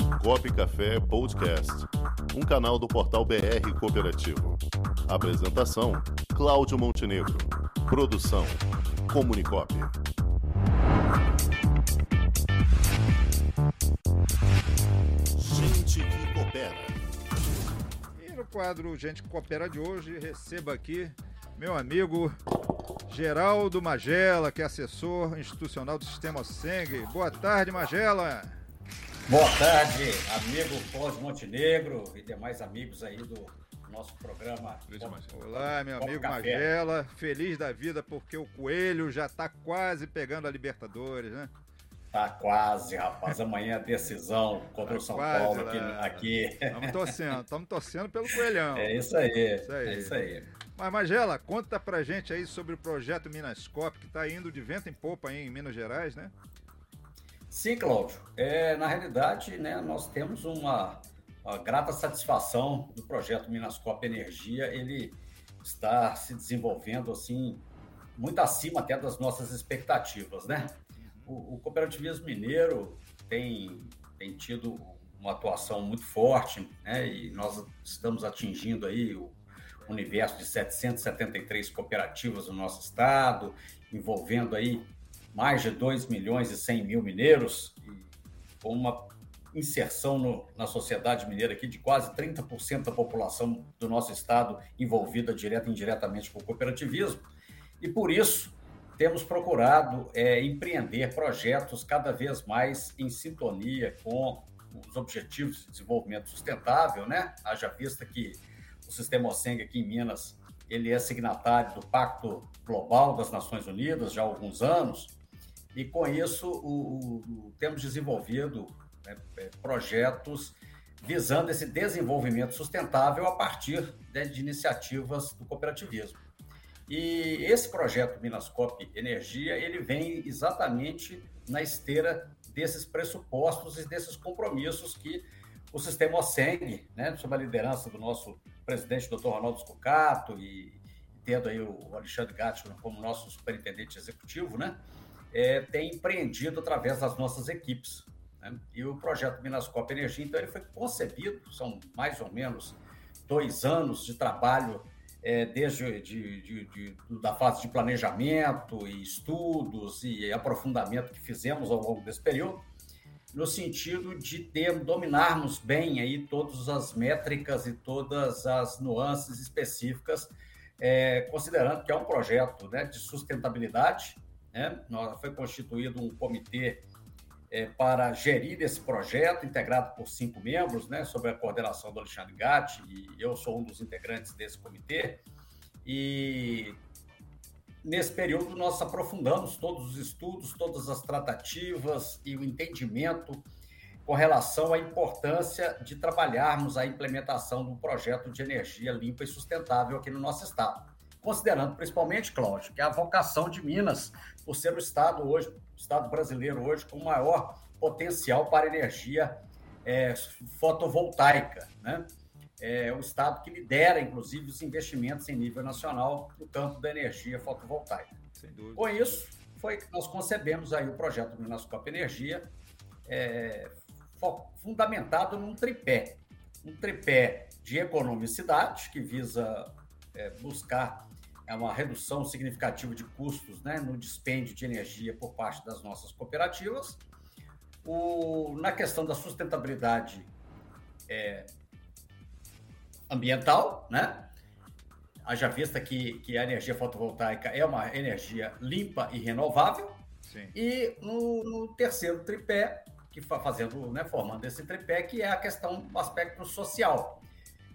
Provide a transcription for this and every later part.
Comunicop Café Podcast, um canal do portal BR Cooperativo. Apresentação: Cláudio Montenegro. Produção: Comunicop. Gente que coopera. E no quadro Gente que Coopera de hoje, receba aqui meu amigo Geraldo Magela, que é assessor institucional do Sistema Seng. Boa tarde, Magela. Boa tarde, amigo Cláudio Montenegro e demais amigos aí do nosso programa. Olá, meu amigo Café. Magela. Feliz da vida porque o Coelho já está quase pegando a Libertadores, né? Tá quase, rapaz. Amanhã a decisão contra tá o São quase, Paulo aqui. Estamos torcendo, estamos torcendo pelo Coelhão. É isso aí, isso aí. É isso aí. Mas, Magela, conta pra gente aí sobre o projeto Minascop, que está indo de vento em popa aí em Minas Gerais, né? Sim, Cláudio. É, na realidade, né, nós temos uma, uma grata satisfação do projeto Minascop Energia. Ele está se desenvolvendo assim muito acima até das nossas expectativas, né? O, o cooperativismo mineiro tem, tem tido uma atuação muito forte, né? E nós estamos atingindo aí o universo de 773 cooperativas no nosso estado, envolvendo aí mais de 2 milhões e 100 mil mineiros, com uma inserção no, na sociedade mineira aqui de quase 30% da população do nosso estado envolvida direta e indiretamente com o cooperativismo. E por isso temos procurado é, empreender projetos cada vez mais em sintonia com os objetivos de desenvolvimento sustentável, né? Haja vista que o sistema OSENG aqui em Minas ele é signatário do Pacto Global das Nações Unidas já há alguns anos e com isso, o, o, temos desenvolvido né, é, projetos visando esse desenvolvimento sustentável a partir né, de iniciativas do cooperativismo. E esse projeto Minascop Energia, ele vem exatamente na esteira desses pressupostos e desses compromissos que o sistema OSENG, né, sob a liderança do nosso presidente, doutor Ronaldo Scocato, e tendo aí o Alexandre Gatti como nosso superintendente executivo, né, é, tem empreendido através das nossas equipes. Né? E o projeto Minascope Energia, então, ele foi concebido, são mais ou menos dois anos de trabalho, é, desde de, de, de, da fase de planejamento e estudos e aprofundamento que fizemos ao longo desse período, no sentido de ter, dominarmos bem aí todas as métricas e todas as nuances específicas, é, considerando que é um projeto né, de sustentabilidade, né? Foi constituído um comitê é, para gerir esse projeto, integrado por cinco membros, né, sob a coordenação do Alexandre Gatti, e eu sou um dos integrantes desse comitê. E nesse período nós aprofundamos todos os estudos, todas as tratativas e o entendimento com relação à importância de trabalharmos a implementação um projeto de energia limpa e sustentável aqui no nosso estado considerando principalmente, Cláudio, que é a vocação de Minas, por ser o estado hoje, o estado brasileiro hoje com maior potencial para energia é, fotovoltaica, né? É o estado que lidera, inclusive, os investimentos em nível nacional no campo da energia fotovoltaica. Com isso, foi que nós concebemos aí o projeto Minascope Energia, é, fundamentado num tripé, um tripé de economicidade, que visa é, buscar é uma redução significativa de custos né, no dispêndio de energia por parte das nossas cooperativas. O, na questão da sustentabilidade é, ambiental, né? Haja vista que, que a energia fotovoltaica é uma energia limpa e renovável. Sim. E no, no terceiro tripé, que fazendo, né, formando esse tripé, que é a questão do aspecto social.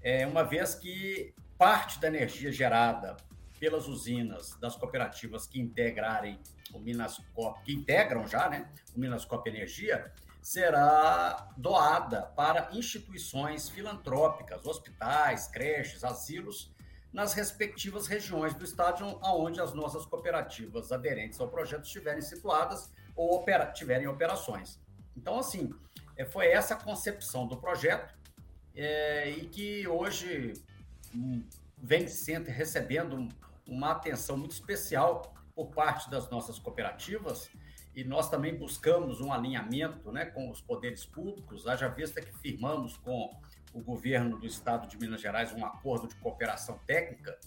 É, uma vez que parte da energia gerada pelas usinas das cooperativas que integrarem o Minascop, que integram já, né, o Minascop Energia, será doada para instituições filantrópicas, hospitais, creches, asilos, nas respectivas regiões do estado onde as nossas cooperativas aderentes ao projeto estiverem situadas ou opera, tiverem operações. Então, assim, é, foi essa a concepção do projeto é, e que hoje hum, vem sendo recebendo uma atenção muito especial por parte das nossas cooperativas e nós também buscamos um alinhamento né, com os poderes públicos, haja vista que firmamos com o governo do estado de Minas Gerais um acordo de cooperação técnica,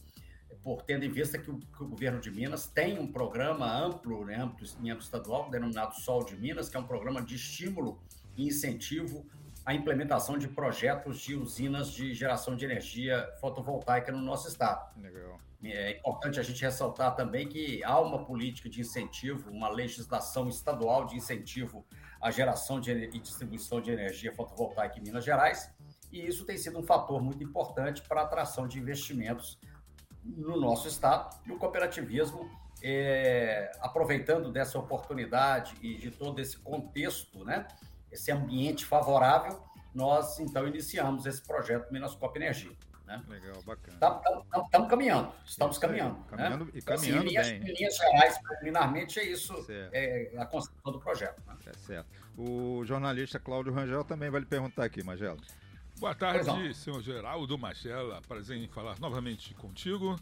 por tendo em vista que o, que o governo de Minas tem um programa amplo, né, amplo em âmbito estadual, denominado Sol de Minas, que é um programa de estímulo e incentivo à implementação de projetos de usinas de geração de energia fotovoltaica no nosso estado. Legal. É importante a gente ressaltar também que há uma política de incentivo, uma legislação estadual de incentivo à geração de, e distribuição de energia fotovoltaica em Minas Gerais, e isso tem sido um fator muito importante para a atração de investimentos no nosso estado. E o cooperativismo, é, aproveitando dessa oportunidade e de todo esse contexto, né, esse ambiente favorável, nós então iniciamos esse projeto Minas Copa Energia. Né? Legal, bacana. Estamos caminhando, estamos caminhando. Caminhando né? e então, caminhando assim, bem. Em linhas gerais, preliminarmente, é isso, é a construção do projeto. Né? É certo. O jornalista Cláudio Rangel também vai lhe perguntar aqui, Magelo. Boa tarde, senhor Geraldo Magela. Prazer em falar novamente contigo.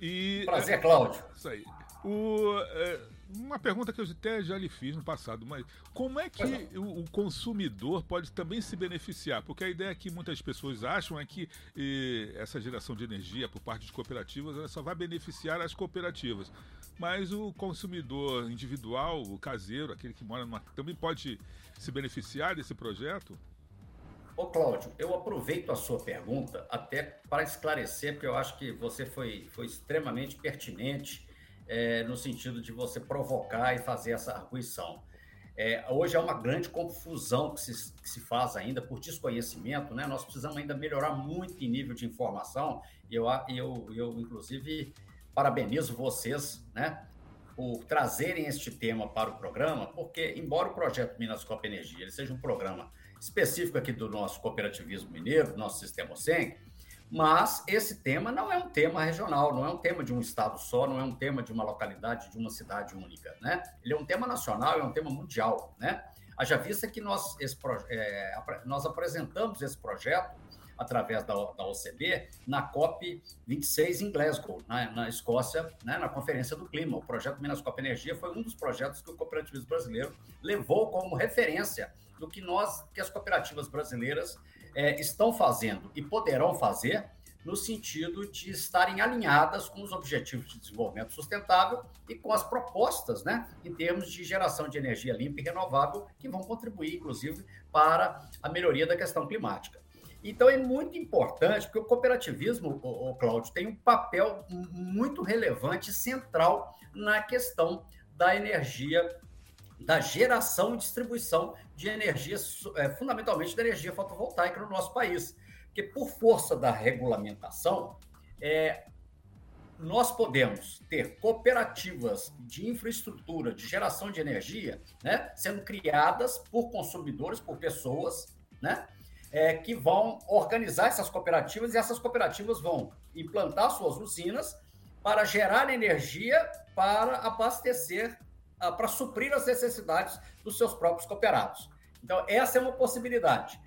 E, Prazer, Cláudio. Isso aí. O, é, uma pergunta que eu até já lhe fiz no passado, mas como é que o, o, consumidor pode também se beneficiar? Porque a ideia que muitas pessoas acham é que e, essa geração de energia por parte de cooperativas só vai beneficiar as cooperativas. Mas o consumidor individual, o caseiro, aquele que mora numa. também pode se beneficiar desse projeto? Ô, Cláudio, eu aproveito a sua pergunta até para esclarecer, porque eu acho que você foi, foi extremamente pertinente é, no sentido de você provocar e fazer essa arguição. É, hoje é uma grande confusão que se, que se faz ainda por desconhecimento, né? Nós precisamos ainda melhorar muito em nível de informação. E eu, eu, eu, inclusive, parabenizo vocês, né? Por trazerem este tema para o programa, porque, embora o projeto Minas Copa Energia ele seja um programa específico aqui do nosso cooperativismo mineiro, do nosso sistema SENG, mas esse tema não é um tema regional, não é um tema de um estado só, não é um tema de uma localidade, de uma cidade única, né? Ele é um tema nacional, é um tema mundial, né? Haja vista que nós, esse, é, nós apresentamos esse projeto através da, da OCB na COP 26 em Glasgow, na, na Escócia, né, na Conferência do Clima. O projeto Minas Copa Energia foi um dos projetos que o cooperativismo brasileiro levou como referência do que nós, que as cooperativas brasileiras é, estão fazendo e poderão fazer no sentido de estarem alinhadas com os objetivos de desenvolvimento sustentável e com as propostas, né, em termos de geração de energia limpa e renovável, que vão contribuir, inclusive, para a melhoria da questão climática. Então, é muito importante, porque o cooperativismo, o, Cláudio, tem um papel muito relevante central na questão da energia da geração e distribuição de energia, é, fundamentalmente da energia fotovoltaica no nosso país. Porque, por força da regulamentação, é, nós podemos ter cooperativas de infraestrutura de geração de energia né, sendo criadas por consumidores, por pessoas, né, é, que vão organizar essas cooperativas e essas cooperativas vão implantar suas usinas para gerar energia para abastecer para suprir as necessidades dos seus próprios cooperados. Então, essa é uma possibilidade.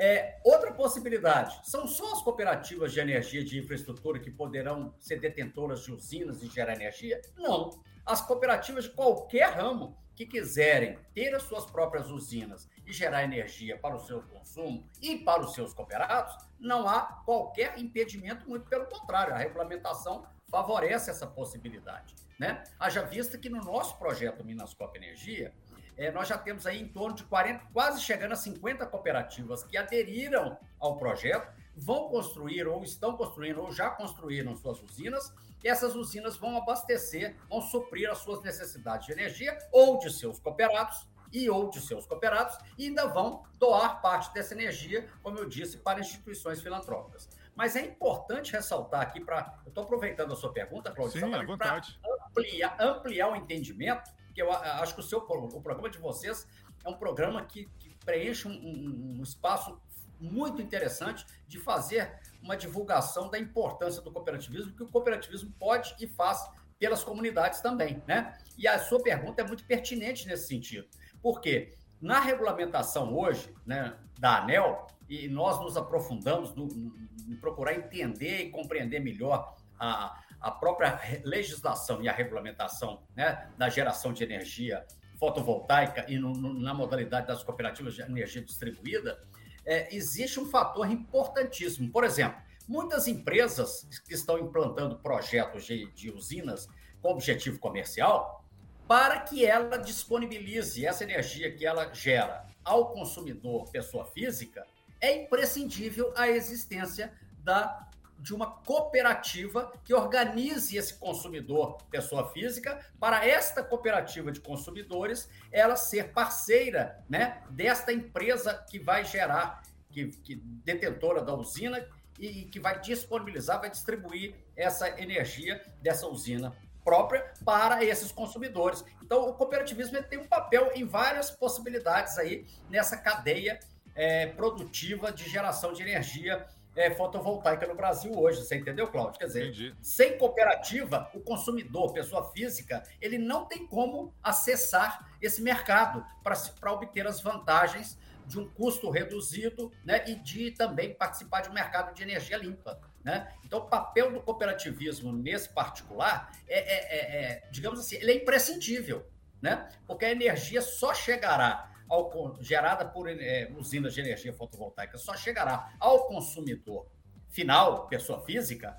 É, outra possibilidade, são só as cooperativas de energia de infraestrutura que poderão ser detentoras de usinas e gerar energia? Não. As cooperativas de qualquer ramo que quiserem ter as suas próprias usinas e gerar energia para o seu consumo e para os seus cooperados, não há qualquer impedimento, muito pelo contrário, a regulamentação favorece essa possibilidade. Né? Haja vista que no nosso projeto Minas Copa Energia, é, nós já temos aí em torno de 40, quase chegando a 50 cooperativas que aderiram ao projeto, vão construir ou estão construindo ou já construíram suas usinas, e essas usinas vão abastecer, vão suprir as suas necessidades de energia ou de seus cooperados e ou de seus cooperados e ainda vão doar parte dessa energia, como eu disse, para instituições filantrópicas. Mas é importante ressaltar aqui para. Eu estou aproveitando a sua pergunta, Claudio, para ampliar, ampliar o entendimento, que eu acho que o, seu, o programa de vocês é um programa que, que preenche um, um, um espaço muito interessante de fazer uma divulgação da importância do cooperativismo, que o cooperativismo pode e faz pelas comunidades também, né? E a sua pergunta é muito pertinente nesse sentido. Por quê? Na regulamentação hoje, né, da ANEL, e nós nos aprofundamos no, no, em procurar entender e compreender melhor a, a própria legislação e a regulamentação né, da geração de energia fotovoltaica e no, no, na modalidade das cooperativas de energia distribuída, é, existe um fator importantíssimo. Por exemplo, muitas empresas que estão implantando projetos de, de usinas com objetivo comercial, para que ela disponibilize essa energia que ela gera ao consumidor, pessoa física, é imprescindível a existência da de uma cooperativa que organize esse consumidor, pessoa física, para esta cooperativa de consumidores ela ser parceira né, desta empresa que vai gerar, que, que detentora da usina e, e que vai disponibilizar, vai distribuir essa energia dessa usina própria para esses consumidores. Então, o cooperativismo tem um papel em várias possibilidades aí nessa cadeia é, produtiva de geração de energia é, fotovoltaica no Brasil hoje. Você entendeu, Cláudio? Quer dizer, Entendi. sem cooperativa, o consumidor, pessoa física, ele não tem como acessar esse mercado para obter as vantagens de um custo reduzido né, e de também participar de um mercado de energia limpa. Né? Então, o papel do cooperativismo nesse particular é, é, é, é digamos assim, ele é imprescindível, né? porque a energia só chegará ao, gerada por é, usinas de energia fotovoltaica só chegará ao consumidor final, pessoa física,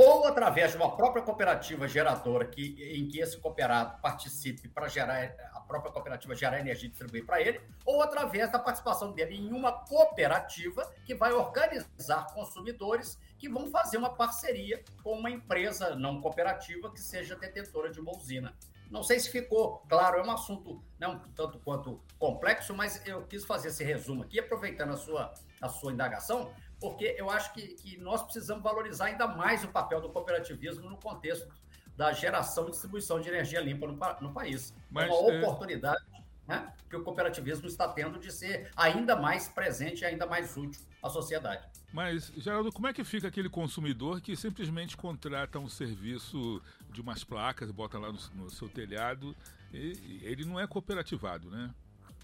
ou através de uma própria cooperativa geradora que, em que esse cooperado participe para gerar a própria cooperativa gerar energia e distribuir para ele, ou através da participação dele em uma cooperativa que vai organizar consumidores que vão fazer uma parceria com uma empresa não cooperativa que seja detentora de uma usina. Não sei se ficou claro, é um assunto né, um tanto quanto complexo, mas eu quis fazer esse resumo aqui, aproveitando a sua, a sua indagação, porque eu acho que, que nós precisamos valorizar ainda mais o papel do cooperativismo no contexto da geração e distribuição de energia limpa no, no país. Mas, é uma oportunidade né, que o cooperativismo está tendo de ser ainda mais presente e ainda mais útil à sociedade. Mas, Geraldo, como é que fica aquele consumidor que simplesmente contrata um serviço de umas placas, bota lá no, no seu telhado, e ele não é cooperativado, né?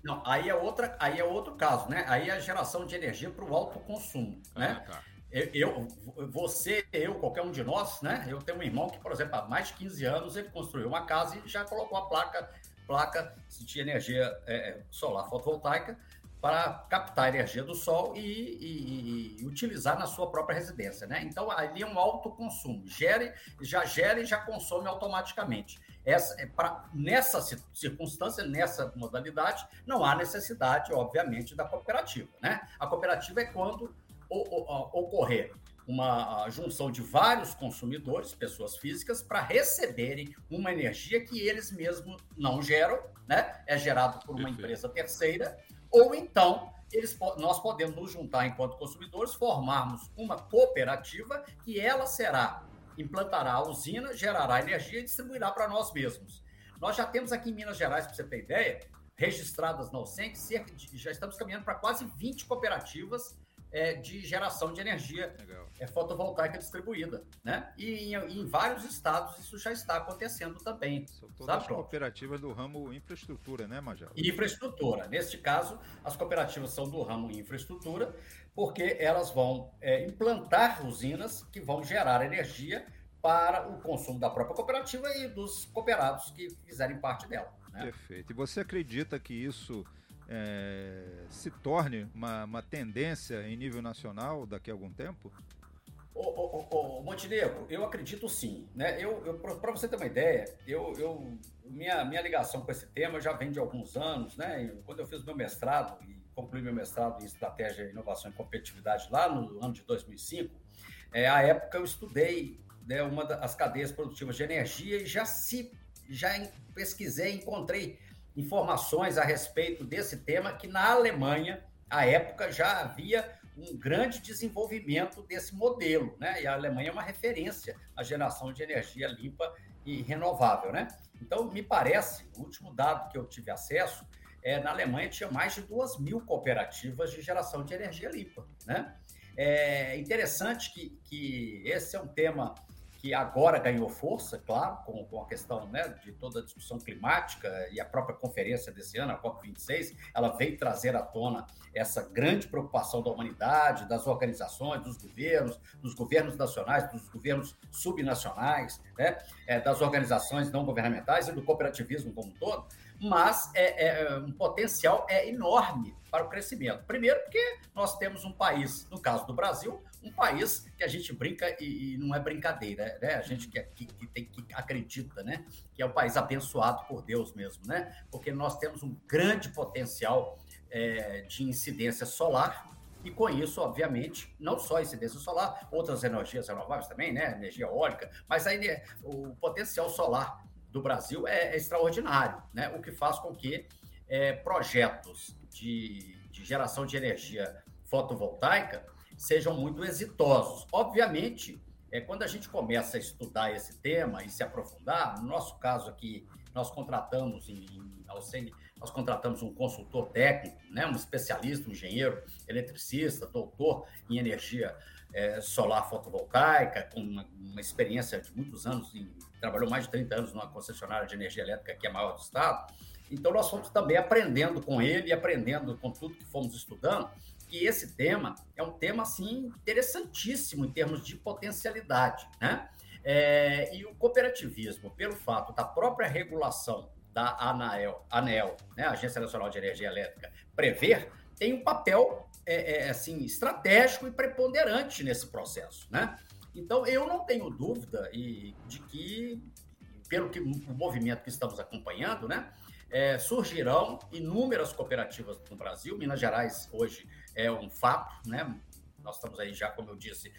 Não, aí é, outra, aí é outro caso, né? Aí é a geração de energia para o alto consumo, ah, né? Tá. Eu, você, eu, qualquer um de nós, né? Eu tenho um irmão que, por exemplo, há mais de 15 anos ele construiu uma casa e já colocou a placa, placa de energia é, solar fotovoltaica para captar energia do sol e, e, e, utilizar na sua própria residência, né? Então ali é um alto consumo, gere, já gera e já consome automaticamente. Essa, é pra, nessa circunstância, nessa modalidade, não há necessidade, obviamente, da cooperativa, né? A cooperativa é quando o, o, ocorrer uma junção de vários consumidores, pessoas físicas, para receberem uma energia que eles mesmos não geram, né? É gerado por uma empresa terceira ou então eles, nós podemos nos juntar enquanto consumidores, formarmos uma cooperativa que ela será, implantará a usina, gerará energia e distribuirá para nós mesmos. Nós já temos aqui em Minas Gerais, para você ter ideia, registradas na OSENC, cerca de, já estamos caminhando para quase 20 cooperativas é, de geração de energia é, fotovoltaica distribuída, né? E em, em, vários estados isso já está acontecendo também. São todas as cooperativas do ramo infraestrutura, né, Major? Infraestrutura. Neste caso, as cooperativas são do ramo infraestrutura, porque elas vão é, implantar usinas que vão gerar energia para o consumo da própria cooperativa e dos cooperados que fizerem parte dela. Né? Perfeito. E você acredita que isso é, se torne uma, uma tendência em nível nacional daqui a algum tempo? Ô, ô, ô, ô Montenegro, eu acredito sim. Né? Eu, eu Para você ter uma ideia, eu, eu, minha, minha ligação com esse tema já vem de alguns anos. Né? quando eu fiz meu mestrado e concluí meu mestrado em Estratégia, Inovação e Competitividade lá no ano de 2005, é, à época eu estudei né, uma das cadeias produtivas de energia e já se já pesquisei, encontrei informações a respeito desse tema, que na Alemanha, à época, já havia um grande desenvolvimento desse modelo, né? E a Alemanha é uma referência à geração de energia limpa e renovável, né? Então, me parece, o último dado que eu tive acesso, é, na Alemanha tinha mais de duas mil cooperativas de geração de energia limpa, né? É interessante que, que esse é um tema que agora ganhou força, claro, com, com a questão né, de toda a discussão climática e a própria conferência desse ano, a COP26, ela veio trazer à tona essa grande preocupação da humanidade, das organizações, dos governos, dos governos nacionais, dos governos subnacionais, né, é, das organizações não governamentais e do cooperativismo como um todo. Mas é, é, um potencial é enorme para o crescimento. Primeiro, porque nós temos um país, no caso do Brasil, um país que a gente brinca e, e não é brincadeira, né? A gente que, que, que, tem, que acredita, né? Que é um país abençoado por Deus mesmo, né? Porque nós temos um grande potencial é, de incidência solar e com isso, obviamente, não só incidência solar, outras energias renováveis também, né? Energia eólica, mas aí né, o potencial solar do Brasil é, é extraordinário, né? O que faz com que é, projetos de, de geração de energia fotovoltaica sejam muito exitosos. Obviamente, é, quando a gente começa a estudar esse tema e se aprofundar, no nosso caso aqui, nós contratamos em, em Alcene, nós contratamos um consultor técnico, né, um especialista, um engenheiro, eletricista, doutor em energia é, solar fotovoltaica, com uma, uma, experiência de muitos anos, em, trabalhou mais de 30 anos numa concessionária de energia elétrica que é a maior do estado. Então, nós fomos também aprendendo com ele aprendendo com tudo que fomos estudando, que esse tema é um tema assim interessantíssimo em termos de potencialidade, né? É, e o cooperativismo, pelo fato da própria regulação da ANAEL, ANEL, né, Agência Nacional de Energia Elétrica, prever, tem um papel é, é, assim estratégico e preponderante nesse processo, né? Então eu não tenho dúvida e de que pelo que o movimento que estamos acompanhando, né, é, surgirão inúmeras cooperativas no Brasil. Minas Gerais hoje é um fato, né? Nós estamos aí já, como eu disse,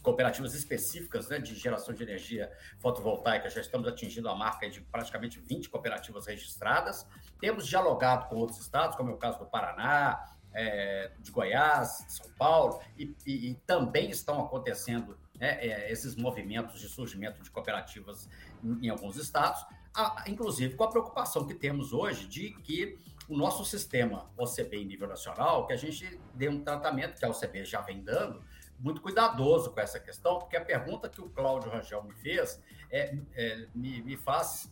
cooperativas específicas né, de geração de energia fotovoltaica, já estamos atingindo a marca de praticamente 20 cooperativas registradas. Temos dialogado com outros estados, como é o caso do Paraná, é, de Goiás, de São Paulo, e, e, e também estão acontecendo né, é, esses movimentos de surgimento de cooperativas em, em alguns estados, a, inclusive com a preocupação que temos hoje de que o nosso sistema OCB em nível nacional, que a gente dê um tratamento que a OCB já vem dando, muito cuidadoso com essa questão, porque a pergunta que o Cláudio Rangel me fez é, é me, me, faz,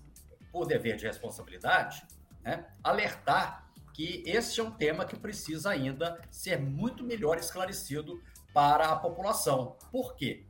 por dever de responsabilidade, né, alertar que esse é um tema que precisa ainda ser muito melhor esclarecido para a população. Por quê?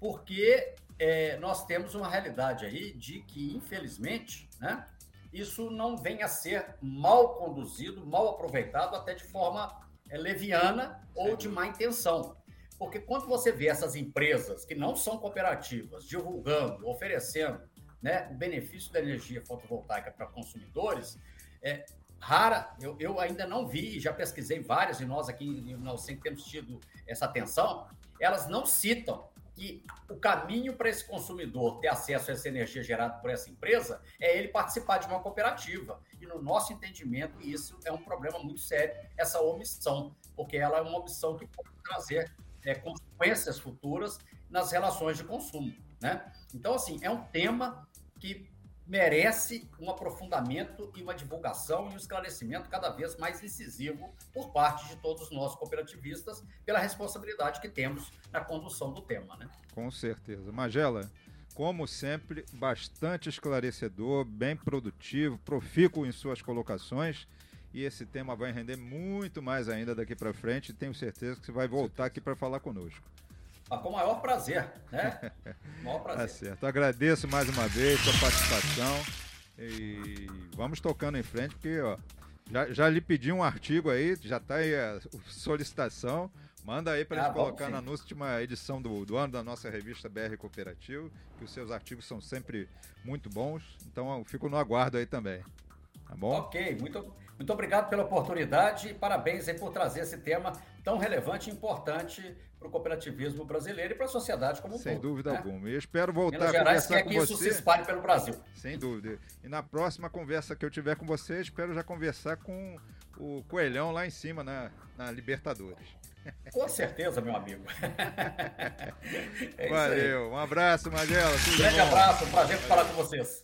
Porque é, nós temos uma realidade aí de que, infelizmente, né, isso não vem a ser mal conduzido, mal aproveitado, até de forma é, leviana ou de má intenção. Porque quando você vê essas empresas que não são cooperativas divulgando, oferecendo né, o benefício da energia fotovoltaica para consumidores, é rara, eu, eu ainda não vi, já pesquisei várias, e nós aqui em Nalcem temos tido essa atenção, elas não citam que o caminho para esse consumidor ter acesso a essa energia gerada por essa empresa é ele participar de uma cooperativa. E no nosso entendimento, isso é um problema muito sério, essa omissão, porque ela é uma omissão que pode trazer é, consequências futuras nas relações de consumo. Né? Então, assim, é um tema que merece um aprofundamento e uma divulgação e um esclarecimento cada vez mais incisivo por parte de todos nós cooperativistas pela responsabilidade que temos na condução do tema. Né? Com certeza. Magela, como sempre, bastante esclarecedor, bem produtivo, profícuo em suas colocações. E esse tema vai render muito mais ainda daqui para frente. Tenho certeza que você vai voltar aqui para falar conosco. Ah, com o maior prazer, né? maior prazer. Tá certo. Agradeço mais uma vez sua participação. E vamos tocando em frente, porque ó, já, já lhe pedi um artigo aí, já está aí a solicitação. Manda aí para a ah, gente colocar sim. na última edição do, do ano da nossa revista BR Cooperativo, que os seus artigos são sempre muito bons. Então eu fico no aguardo aí também. Tá bom? Ok, muito, muito obrigado pela oportunidade e parabéns por trazer esse tema tão relevante e importante para o cooperativismo brasileiro e para a sociedade como um Sem todo. Sem dúvida né? alguma. Eu espero voltar Minas a conversar quer que isso se espalhe pelo Brasil. Sem dúvida. E na próxima conversa que eu tiver com você, espero já conversar com o Coelhão lá em cima na, na Libertadores. Com certeza, meu amigo. é Valeu. Um abraço, Magela. Grande bom. abraço. Prazer falar com vocês.